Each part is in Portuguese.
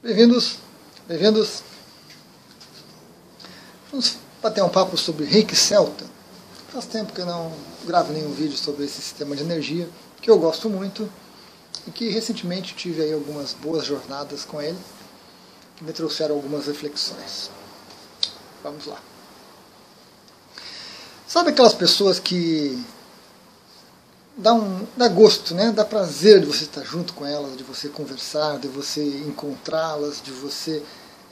Bem-vindos, bem-vindos. Vamos bater um papo sobre reiki celta. Faz tempo que eu não gravo nenhum vídeo sobre esse sistema de energia, que eu gosto muito e que recentemente tive aí algumas boas jornadas com ele, que me trouxeram algumas reflexões. Vamos lá. Sabe aquelas pessoas que dá, um, dá gosto, né? dá prazer de você estar junto com elas, de você conversar, de você encontrá-las, de você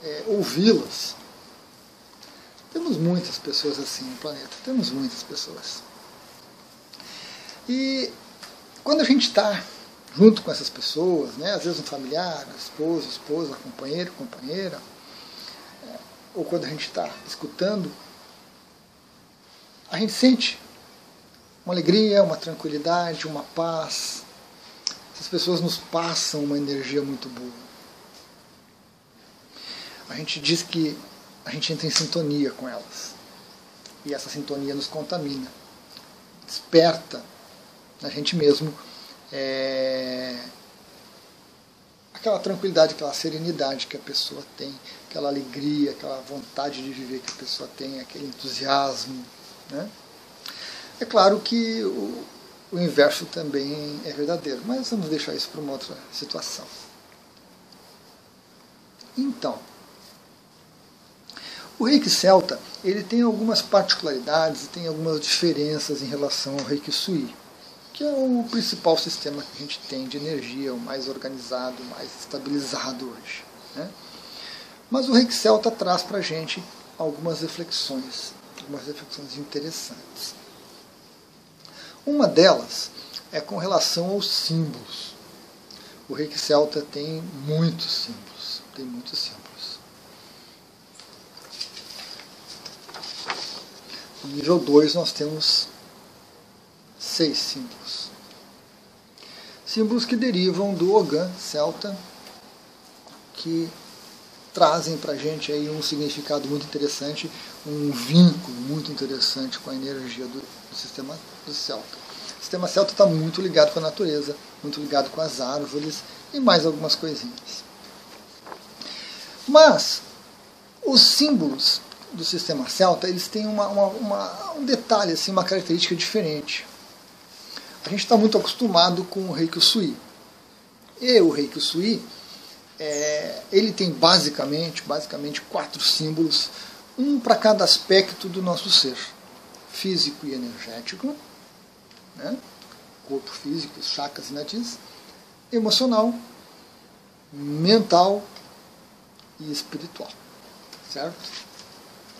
é, ouvi-las. Temos muitas pessoas assim no planeta, temos muitas pessoas. E quando a gente está junto com essas pessoas, né, às vezes um familiar, esposo, esposa, companheiro, companheira, é, ou quando a gente está escutando, a gente sente uma alegria, uma tranquilidade, uma paz. Essas pessoas nos passam uma energia muito boa. A gente diz que a gente entra em sintonia com elas. E essa sintonia nos contamina, desperta na gente mesmo é, aquela tranquilidade, aquela serenidade que a pessoa tem, aquela alegria, aquela vontade de viver que a pessoa tem, aquele entusiasmo. Né? É claro que o, o inverso também é verdadeiro, mas vamos deixar isso para uma outra situação. Então, o reiki celta ele tem algumas particularidades e tem algumas diferenças em relação ao reiki sui, que é o principal sistema que a gente tem de energia, o mais organizado, o mais estabilizado hoje. Né? Mas o reiki celta traz para a gente algumas reflexões, algumas reflexões interessantes. Uma delas é com relação aos símbolos. O reiki celta tem muitos símbolos, tem muitos símbolos. No nível 2 nós temos seis símbolos. Símbolos que derivam do Ogan celta, que trazem para a gente aí um significado muito interessante, um vínculo muito interessante com a energia do, do sistema do celta. Sistema celta está muito ligado com a natureza, muito ligado com as árvores e mais algumas coisinhas. Mas os símbolos do sistema celta eles têm uma, uma, uma, um detalhe, assim, uma característica diferente. A gente está muito acostumado com o Reiki Sui. E o Reiki Sui é, ele tem basicamente, basicamente quatro símbolos, um para cada aspecto do nosso ser, físico e energético, né? corpo físico, chakras e emocional, mental e espiritual, certo?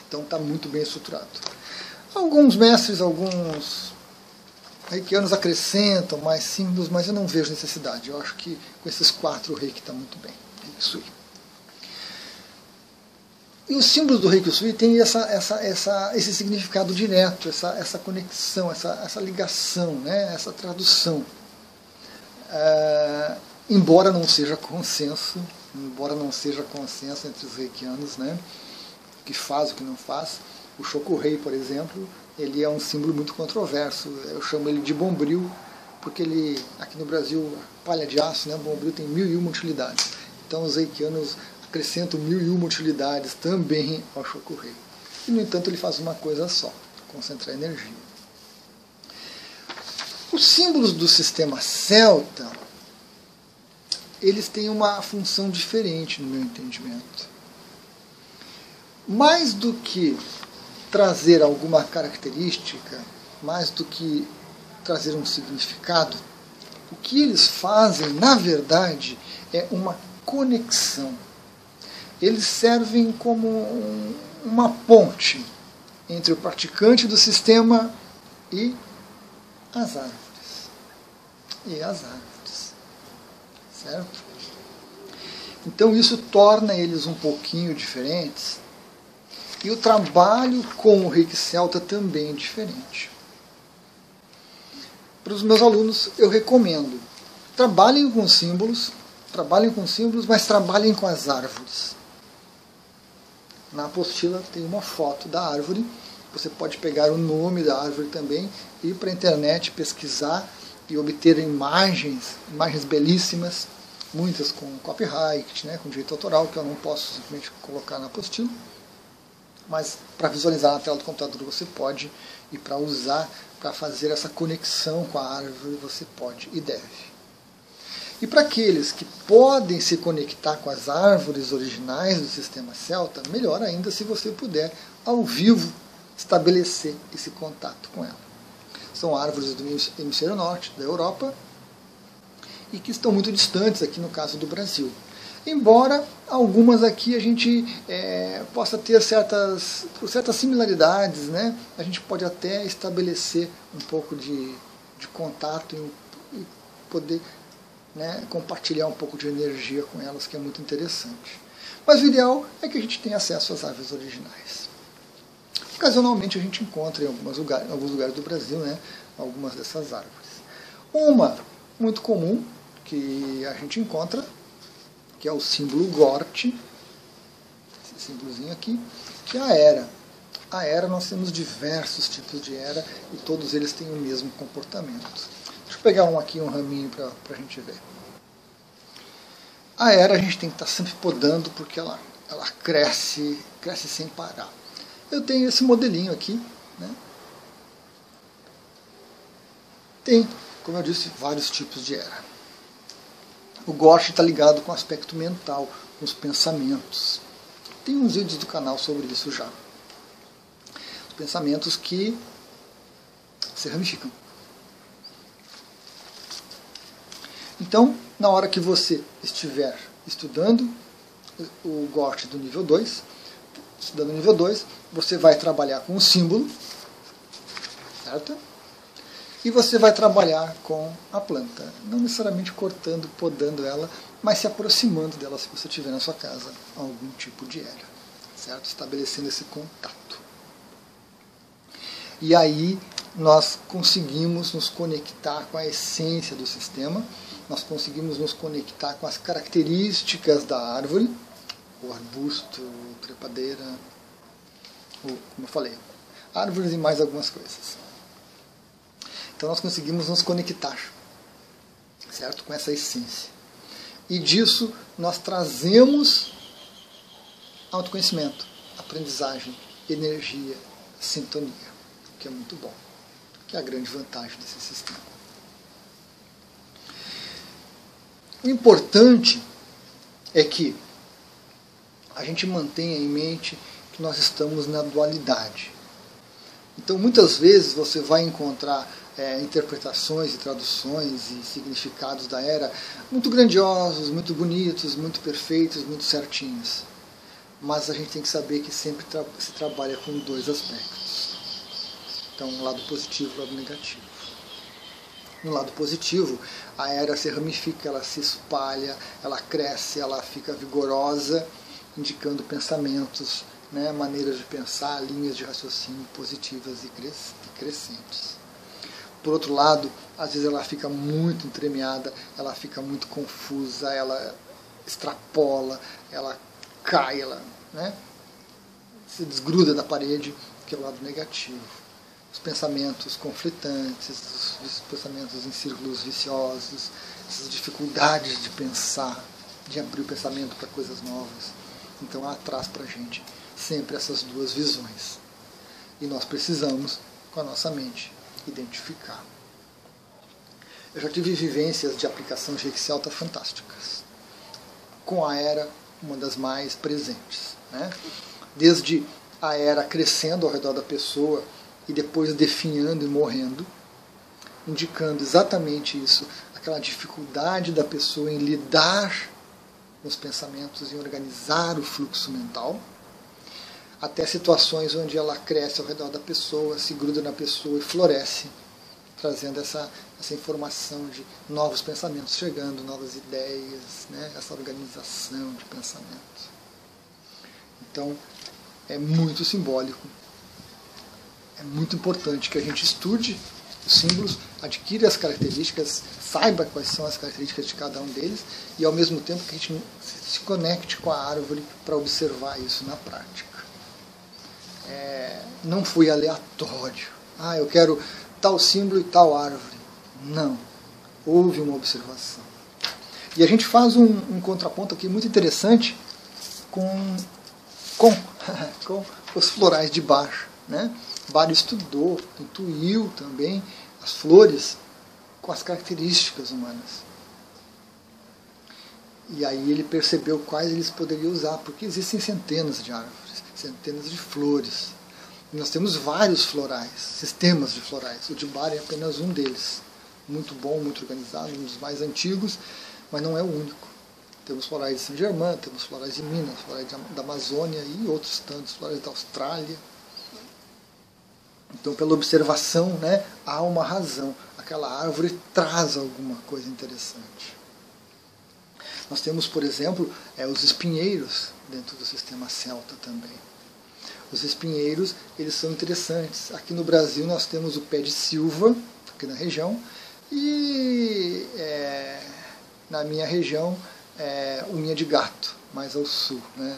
Então está muito bem estruturado. Alguns mestres, alguns reikianos acrescentam mais símbolos, mas eu não vejo necessidade. Eu acho que com esses quatro reiki está muito bem. Sui. E os símbolos do Reiki Sui têm essa, essa, essa, esse significado direto, essa, essa conexão, essa, essa ligação, né? essa tradução. É, embora não seja consenso, embora não seja consenso entre os reikianos, né? o que faz, o que não faz. O Shokurei, por exemplo, ele é um símbolo muito controverso. Eu chamo ele de bombril, porque ele, aqui no Brasil, palha de aço, né? bombril tem mil e uma utilidades. Então os reikianos acrescentam mil e uma utilidades também ao Shokurei. E, no entanto, ele faz uma coisa só, concentrar energia. Os símbolos do sistema celta, eles têm uma função diferente no meu entendimento. Mais do que trazer alguma característica, mais do que trazer um significado, o que eles fazem, na verdade, é uma conexão. Eles servem como um, uma ponte entre o praticante do sistema e as árvores. E as árvores. Certo? Então isso torna eles um pouquinho diferentes. E o trabalho com o Reiki Celta também é diferente. Para os meus alunos, eu recomendo. Trabalhem com símbolos, trabalhem com símbolos, mas trabalhem com as árvores. Na apostila tem uma foto da árvore. Você pode pegar o nome da árvore também, ir para a internet pesquisar e obter imagens, imagens belíssimas muitas com copyright, né, com direito autoral, que eu não posso simplesmente colocar na apostila, mas para visualizar na tela do computador você pode, e para usar, para fazer essa conexão com a árvore você pode e deve. E para aqueles que podem se conectar com as árvores originais do sistema celta, melhor ainda se você puder, ao vivo, estabelecer esse contato com ela. São árvores do hemisfério norte, da Europa, e que estão muito distantes aqui no caso do Brasil. Embora algumas aqui a gente é, possa ter certas, certas similaridades, né? a gente pode até estabelecer um pouco de, de contato e, e poder né, compartilhar um pouco de energia com elas, que é muito interessante. Mas o ideal é que a gente tenha acesso às árvores originais. Ocasionalmente a gente encontra em, lugares, em alguns lugares do Brasil né, algumas dessas árvores. Uma muito comum que a gente encontra, que é o símbolo GORT, esse símbolozinho aqui, que é a era. A era nós temos diversos tipos de era e todos eles têm o mesmo comportamento. Deixa eu pegar um aqui, um raminho para a gente ver. A era a gente tem que estar tá sempre podando porque ela, ela cresce, cresce sem parar. Eu tenho esse modelinho aqui, né? Tem, como eu disse, vários tipos de era. O Gorsh está ligado com o aspecto mental, com os pensamentos. Tem uns vídeos do canal sobre isso já. Os pensamentos que se ramificam. Então, na hora que você estiver estudando o GOT do nível 2, estudando nível 2, você vai trabalhar com o símbolo, certo? E você vai trabalhar com a planta, não necessariamente cortando, podando ela, mas se aproximando dela se você tiver na sua casa algum tipo de era, certo? Estabelecendo esse contato. E aí nós conseguimos nos conectar com a essência do sistema, nós conseguimos nos conectar com as características da árvore, o arbusto, trepadeira, ou, como eu falei, árvores e mais algumas coisas. Então nós conseguimos nos conectar, certo? Com essa essência. E disso nós trazemos autoconhecimento, aprendizagem, energia, sintonia, que é muito bom que é a grande vantagem desse sistema. O importante é que a gente mantenha em mente que nós estamos na dualidade. Então, muitas vezes você vai encontrar é, interpretações e traduções e significados da era muito grandiosos, muito bonitos, muito perfeitos, muito certinhos. Mas a gente tem que saber que sempre tra se trabalha com dois aspectos então, um lado positivo e um lado negativo. No lado positivo, a era se ramifica, ela se espalha, ela cresce, ela fica vigorosa, indicando pensamentos, né, maneiras de pensar, linhas de raciocínio positivas e crescentes. Por outro lado, às vezes ela fica muito entremeada, ela fica muito confusa, ela extrapola, ela cai, ela né, se desgruda da parede, que é o lado negativo os pensamentos conflitantes, os pensamentos em círculos viciosos, essas dificuldades de pensar, de abrir o pensamento para coisas novas. Então ela traz para a gente sempre essas duas visões. E nós precisamos, com a nossa mente, identificar. Eu já tive vivências de aplicação de Excel tá fantásticas. Com a era, uma das mais presentes. Né? Desde a era crescendo ao redor da pessoa, e depois definhando e morrendo, indicando exatamente isso, aquela dificuldade da pessoa em lidar com os pensamentos, em organizar o fluxo mental, até situações onde ela cresce ao redor da pessoa, se gruda na pessoa e floresce, trazendo essa, essa informação de novos pensamentos chegando, novas ideias, né? essa organização de pensamento. Então, é muito simbólico é muito importante que a gente estude os símbolos, adquira as características, saiba quais são as características de cada um deles e ao mesmo tempo que a gente se conecte com a árvore para observar isso na prática. É, não foi aleatório. Ah, eu quero tal símbolo e tal árvore. Não. Houve uma observação. E a gente faz um, um contraponto aqui muito interessante com, com, com os florais de baixo. Né? Bário estudou, intuiu também as flores com as características humanas. E aí ele percebeu quais eles poderiam usar, porque existem centenas de árvores, centenas de flores. Nós temos vários florais, sistemas de florais. O de Bar é apenas um deles. Muito bom, muito organizado, um dos mais antigos, mas não é o único. Temos florais de Saint-Germain, temos florais de Minas, florais da Amazônia e outros tantos, florais da Austrália. Então, pela observação, né, há uma razão. Aquela árvore traz alguma coisa interessante. Nós temos, por exemplo, é, os espinheiros dentro do sistema celta também. Os espinheiros, eles são interessantes. Aqui no Brasil nós temos o pé de silva, aqui na região, e é, na minha região, é, unha de gato, mais ao sul. Né?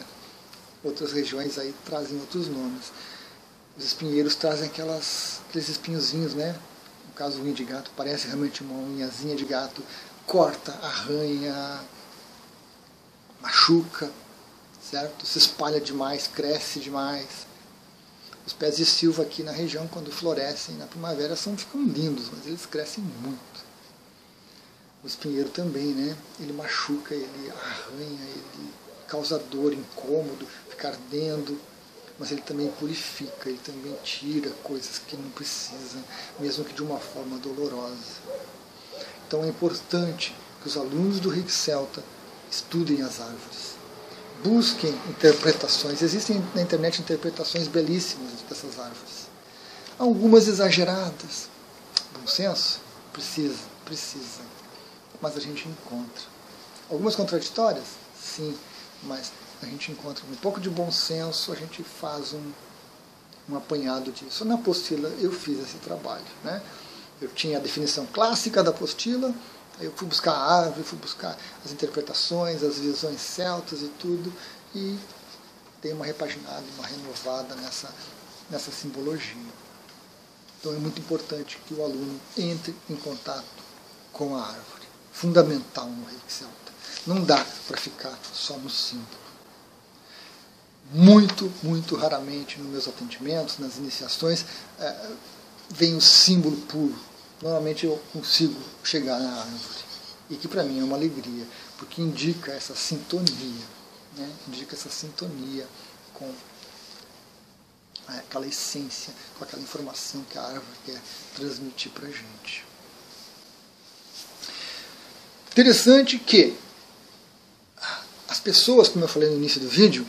Outras regiões aí trazem outros nomes. Os espinheiros trazem aquelas, aqueles espinhozinhos, né? No caso, unha de gato, parece realmente uma unhazinha de gato, corta, arranha, machuca, certo? Se espalha demais, cresce demais. Os pés de silva aqui na região, quando florescem na primavera, são, ficam lindos, mas eles crescem muito. O espinheiro também, né? Ele machuca, ele arranha, ele causa dor, incômodo, fica ardendo, mas ele também purifica, ele também tira coisas que não precisam, mesmo que de uma forma dolorosa. Então é importante que os alunos do Rick Celta estudem as árvores. Busquem interpretações. Existem na internet interpretações belíssimas dessas árvores. Algumas exageradas. Bom senso? Precisa, precisa. Mas a gente encontra. Algumas contraditórias? Sim, mas a gente encontra um pouco de bom senso, a gente faz um, um apanhado disso. Na apostila eu fiz esse trabalho. Né? Eu tinha a definição clássica da apostila, eu fui buscar a árvore, fui buscar as interpretações, as visões celtas e tudo, e dei uma repaginada, uma renovada nessa, nessa simbologia. Então é muito importante que o aluno entre em contato com a árvore. Fundamental no reiki celta. Não dá para ficar só no símbolo. Muito, muito raramente nos meus atendimentos, nas iniciações, é, vem o símbolo puro normalmente eu consigo chegar na árvore. E que para mim é uma alegria, porque indica essa sintonia, né? indica essa sintonia com aquela essência, com aquela informação que a árvore quer transmitir para a gente. Interessante que as pessoas, como eu falei no início do vídeo,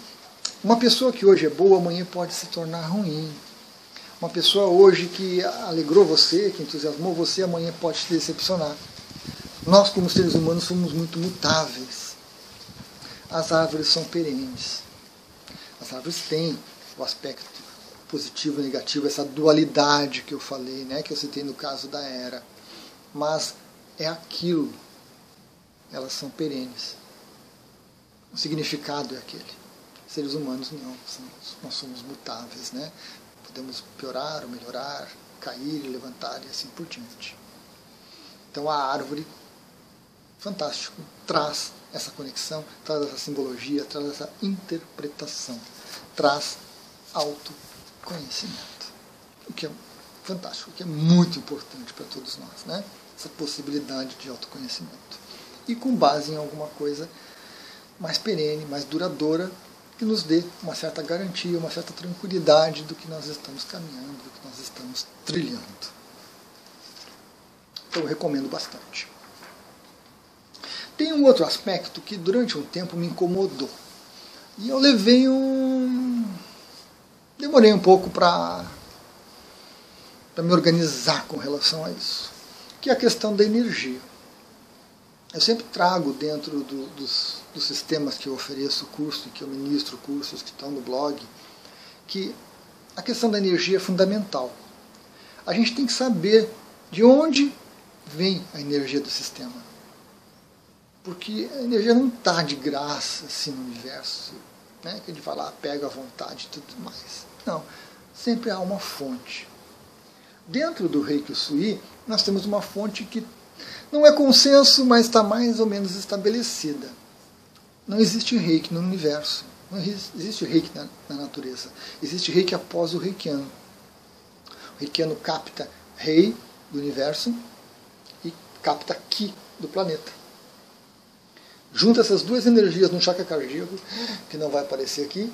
uma pessoa que hoje é boa, amanhã pode se tornar ruim. Uma pessoa hoje que alegrou você, que entusiasmou você, amanhã pode te decepcionar. Nós, como seres humanos, somos muito mutáveis. As árvores são perenes. As árvores têm o aspecto positivo e negativo, essa dualidade que eu falei, né, que eu citei no caso da era. Mas é aquilo. Elas são perenes. O significado é aquele. Seres humanos não, nós somos mutáveis, né? podemos piorar ou melhorar, cair e levantar e assim por diante. Então a árvore, fantástico, traz essa conexão, traz essa simbologia, traz essa interpretação, traz autoconhecimento. O que é fantástico, o que é muito importante para todos nós, né? Essa possibilidade de autoconhecimento. E com base em alguma coisa mais perene, mais duradoura, que nos dê uma certa garantia, uma certa tranquilidade do que nós estamos caminhando, do que nós estamos trilhando. Então eu recomendo bastante. Tem um outro aspecto que durante um tempo me incomodou. E eu levei um. Demorei um pouco para me organizar com relação a isso. Que é a questão da energia. Eu sempre trago dentro do, dos, dos sistemas que eu ofereço curso, que eu ministro cursos que estão no blog, que a questão da energia é fundamental. A gente tem que saber de onde vem a energia do sistema. Porque a energia não está de graça assim no universo, né? que a gente fala, ah, pega à vontade e tudo mais. Não, sempre há uma fonte. Dentro do Reiki Sui, nós temos uma fonte que Não é consenso, mas está mais ou menos estabelecida. Não existe reiki no universo. Não existe reiki na, na natureza. Existe reiki após o reikiano. O reikiano capta rei do universo e capta ki do planeta. Junta essas duas energias no chakra cardíaco, que não vai aparecer aqui,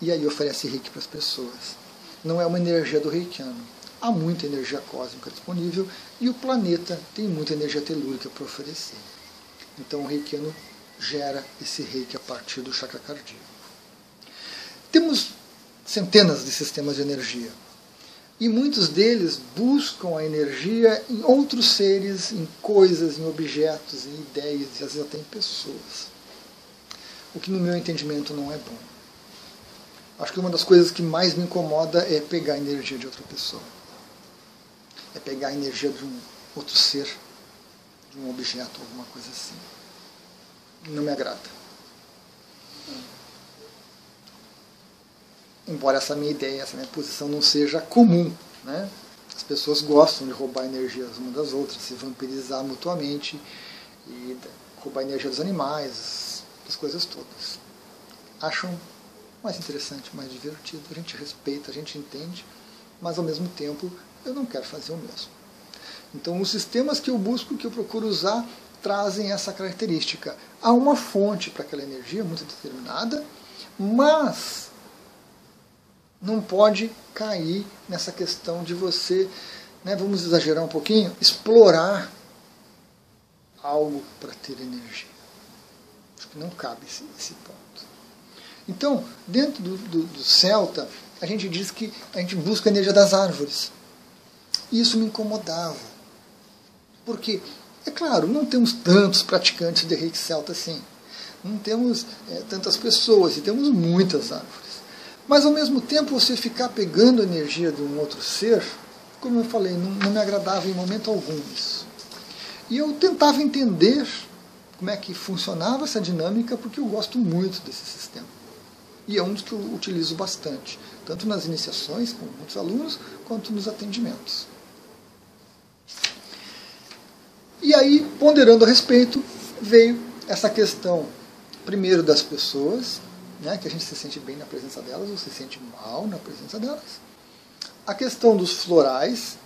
e aí oferece reiki para as pessoas. Não é uma energia do reikiano. Há muita energia cósmica disponível e o planeta tem muita energia telúrica para oferecer. Então o reikiano gera esse reiki a partir do chakra cardíaco. Temos centenas de sistemas de energia. E muitos deles buscam a energia em outros seres, em coisas, em objetos, em ideias, e às vezes até em pessoas. O que, no meu entendimento, não é bom. Acho que uma das coisas que mais me incomoda é pegar a energia de outra pessoa. É pegar a energia de um outro ser, de um objeto, alguma coisa assim. Não me agrada. embora essa minha ideia, essa minha posição não seja comum. Né? As pessoas gostam de roubar energias umas das outras, se vampirizar mutuamente e roubar energia dos animais, das coisas todas. Acham mais interessante, mais divertido, a gente respeita, a gente entende, mas ao mesmo tempo eu não quero fazer o mesmo. Então os sistemas que eu busco, que eu procuro usar, trazem essa característica. Há uma fonte para aquela energia muito determinada, mas não pode cair nessa questão de você, né, vamos exagerar um pouquinho, explorar algo para ter energia. Acho que não cabe esse, esse ponto. Então, dentro do, do, do, Celta, a gente diz que a gente busca a energia das árvores. E isso me incomodava. Porque, é claro, não temos tantos praticantes de reiki celta assim. Não temos é, tantas pessoas, e temos muitas árvores. Mas ao mesmo tempo você ficar pegando a energia de um outro ser, como eu falei, não, não me agradava em momento algum isso. E eu tentava entender como é que funcionava essa dinâmica, porque eu gosto muito desse sistema. E é um dos que eu utilizo bastante, tanto nas iniciações com muitos alunos, quanto nos atendimentos. E aí, ponderando a respeito, veio essa questão, primeiro das pessoas, né, que a gente se sente bem na presença delas ou se sente mal na presença delas. A questão dos florais,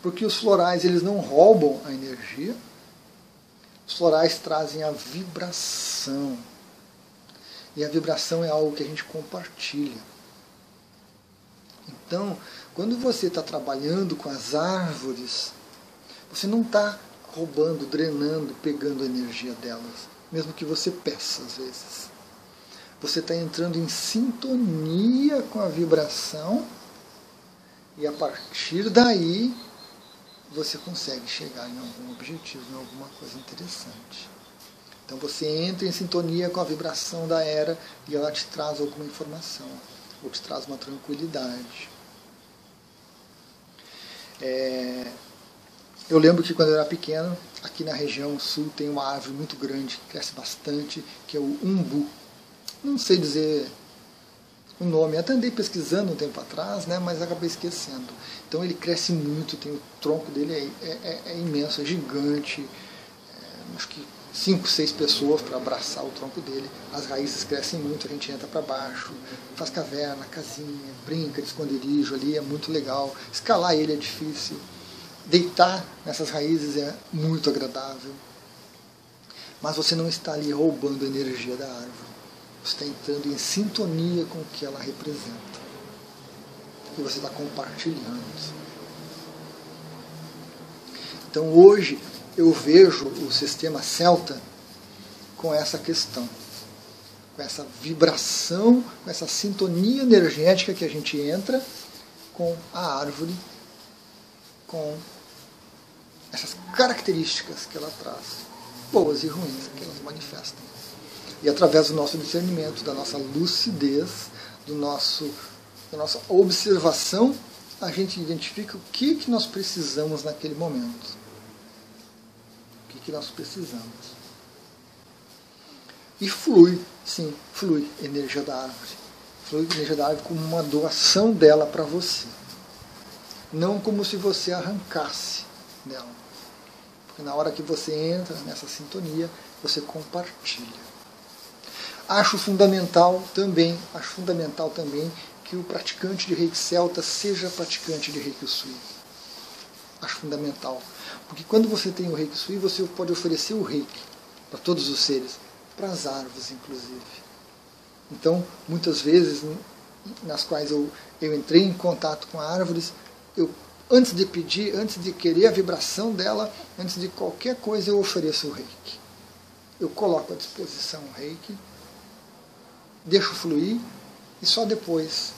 porque os florais eles não roubam a energia, os florais trazem a vibração. E a vibração é algo que a gente compartilha. Então, quando você está trabalhando com as árvores, você não está roubando, drenando, pegando a energia delas, mesmo que você peça às vezes você está entrando em sintonia com a vibração e a partir daí você consegue chegar em algum objetivo, em alguma coisa interessante. Então você entra em sintonia com a vibração da era e ela te traz alguma informação, ou te traz uma tranquilidade. É... Eu lembro que quando eu era pequeno, aqui na região sul tem uma árvore muito grande, que cresce bastante, que é o umbu não sei dizer o nome. Até andei pesquisando um tempo atrás, né, mas acabei esquecendo. Então ele cresce muito, tem o tronco dele é, é, é imenso, é gigante. É, acho que cinco, seis pessoas para abraçar o tronco dele. As raízes crescem muito, a gente entra para baixo, faz caverna, casinha, brinca de esconderijo ali, é muito legal. Escalar ele é difícil. Deitar nessas raízes é muito agradável. Mas você não está ali roubando a energia da árvore está entrando em sintonia com o que ela representa. E você está compartilhando. Então hoje eu vejo o sistema celta com essa questão, com essa vibração, com essa sintonia energética que a gente entra com a árvore, com essas características que ela traz, boas e ruins, que elas manifestam. E através do nosso discernimento, da nossa lucidez, do nosso, da nossa observação, a gente identifica o que, que nós precisamos naquele momento. O que, que nós precisamos. E flui, sim, flui energia da árvore. Flui energia da árvore como uma doação dela para você. Não como se você arrancasse dela. Porque na hora que você entra nessa sintonia, você compartilha. Acho fundamental também, acho fundamental também que o praticante de reiki celta seja praticante de reiki sui. Acho fundamental. Porque quando você tem o reiki sui, você pode oferecer o reiki para todos os seres, para as árvores inclusive. Então, muitas vezes, nas quais eu, eu entrei em contato com árvores, eu antes de pedir, antes de querer a vibração dela, antes de qualquer coisa, eu ofereço o reiki. Eu coloco à disposição o reiki, deixo fluir e só depois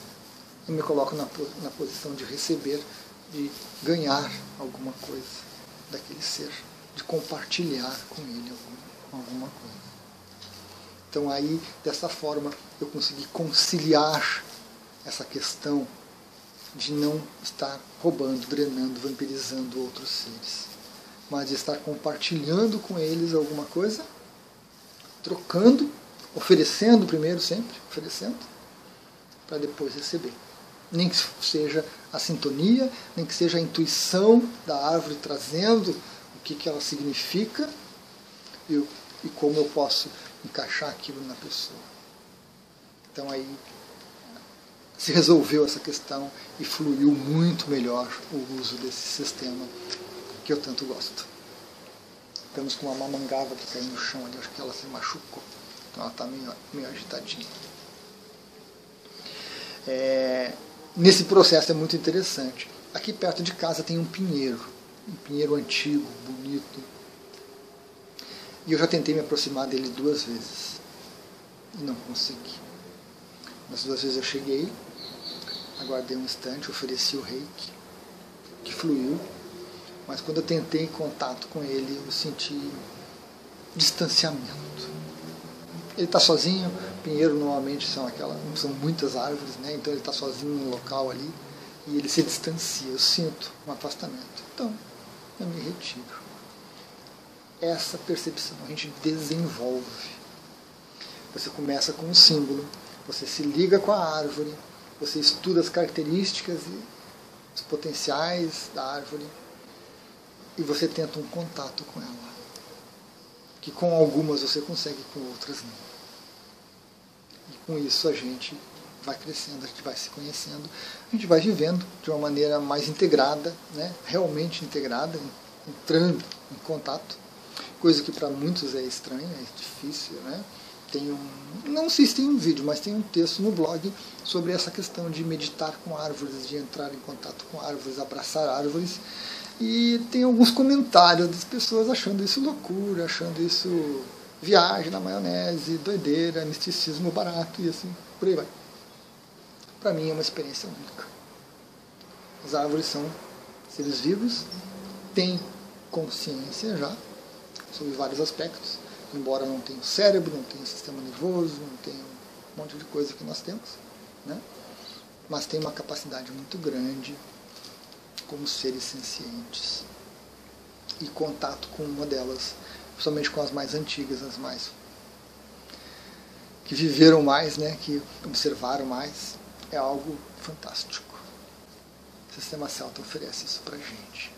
eu me coloco na, na posição de receber, de ganhar alguma coisa daquele ser, de compartilhar com ele alguma, alguma coisa. Então aí, dessa forma, eu consegui conciliar essa questão de não estar roubando, drenando, vampirizando outros seres, mas de estar compartilhando com eles alguma coisa, trocando, oferecendo primeiro sempre, oferecendo, para depois receber. Nem que seja a sintonia, nem que seja a intuição da árvore trazendo o que, que ela significa e, e como eu posso encaixar aquilo na pessoa. Então aí se resolveu essa questão e fluiu muito melhor o uso desse sistema que eu tanto gosto. Temos com uma mamangava que caiu no chão ali, acho que ela se machucou. Então ela está meio, meio agitadinha. É, nesse processo é muito interessante. Aqui perto de casa tem um pinheiro, um pinheiro antigo, bonito. E eu já tentei me aproximar dele duas vezes. E não consegui. Nas duas vezes eu cheguei, aguardei um instante, ofereci o reiki, que fluiu, mas quando eu tentei contato com ele, eu senti distanciamento. Ele está sozinho, pinheiro normalmente são aquelas, são muitas árvores, né? então ele está sozinho no local ali e ele se distancia, eu sinto um afastamento. Então, eu me retiro. Essa percepção a gente desenvolve. Você começa com um símbolo, você se liga com a árvore, você estuda as características e os potenciais da árvore e você tenta um contato com ela. Que com algumas você consegue, com outras não. E com isso a gente vai crescendo, a gente vai se conhecendo, a gente vai vivendo de uma maneira mais integrada, né? realmente integrada, entrando em contato, coisa que para muitos é estranha, é difícil, né? Tem um, não sei se tem um vídeo, mas tem um texto no blog sobre essa questão de meditar com árvores, de entrar em contato com árvores, abraçar árvores. E tem alguns comentários das pessoas achando isso loucura, achando isso viagem na maionese, doideira, misticismo barato e assim, por aí vai. Para mim é uma experiência única. As árvores são seres vivos, têm consciência já sobre vários aspectos embora não tenha cérebro, não tenha sistema nervoso, não tenha um monte de coisa que nós temos, né? mas tem uma capacidade muito grande como seres sencientes. E contato com uma delas, principalmente com as mais antigas, as mais que viveram mais, né, que observaram mais, é algo fantástico. O sistema celta oferece isso para gente.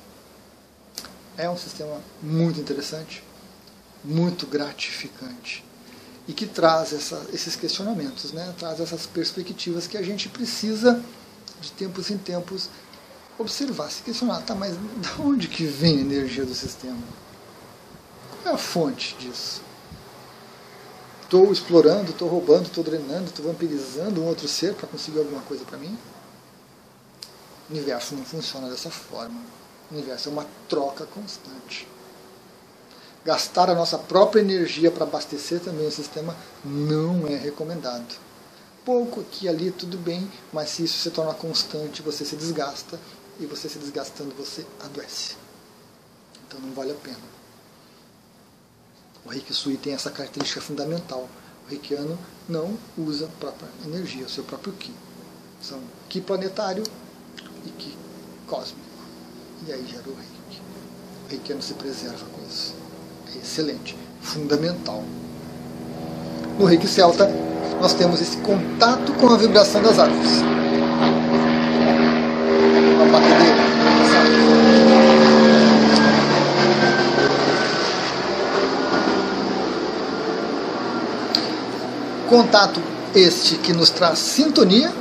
É um sistema muito interessante, muito gratificante e que traz essa, esses questionamentos, né? traz essas perspectivas que a gente precisa, de tempos em tempos, observar, se questionar, tá, mas de onde que vem a energia do sistema? Qual é a fonte disso? Estou explorando, estou roubando, estou drenando, estou vampirizando um outro ser para conseguir alguma coisa para mim? O universo não funciona dessa forma. O universo é uma troca constante gastar a nossa própria energia para abastecer também o sistema não é recomendado. Pouco aqui ali tudo bem, mas se isso se torna constante, você se desgasta e você se desgastando você adoece. Então não vale a pena. O Reiki Sui tem essa característica fundamental. O Reikiano não usa a própria energia, o seu próprio Ki. São Ki planetário e Ki cósmico. E aí gera o Reiki. O Reikiano se preserva com isso excelente, fundamental. No reiki celta, nós temos esse contato com a vibração das árvores. A batedeira, Contato este que nos traz sintonia,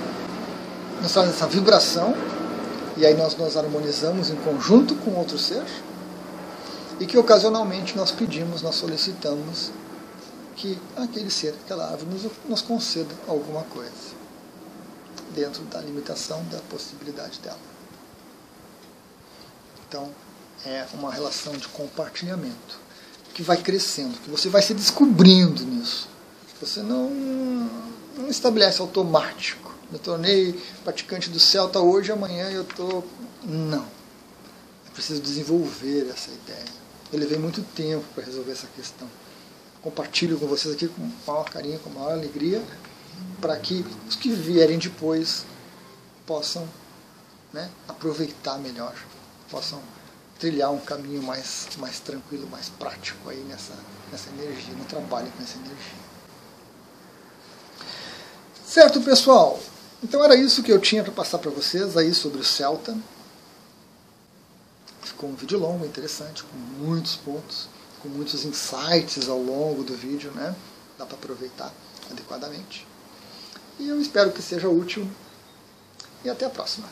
nos traz essa vibração, e aí nós nos harmonizamos em conjunto com outro ser e que ocasionalmente nós pedimos, nós solicitamos que aquele ser, aquela árvore, nos, nos conceda alguma coisa, dentro da limitação da possibilidade dela. Então, é uma relação de compartilhamento que vai crescendo, que você vai se descobrindo nisso. Você não, não estabelece automático. Me tornei praticante do Celta hoje, amanhã eu estou. Não. Eu preciso desenvolver essa ideia. Eu levei muito tempo para resolver essa questão. Compartilho com vocês aqui com maior carinho, com maior alegria, para que os que vierem depois possam né, aproveitar melhor, possam trilhar um caminho mais, mais tranquilo, mais prático aí nessa, nessa energia, no trabalho com essa energia. Certo, pessoal? Então era isso que eu tinha para passar para vocês aí sobre o Celta. Ficou um vídeo longo, interessante, com muitos pontos, com muitos insights ao longo do vídeo, né? Dá para aproveitar adequadamente. E eu espero que seja útil. E até a próxima.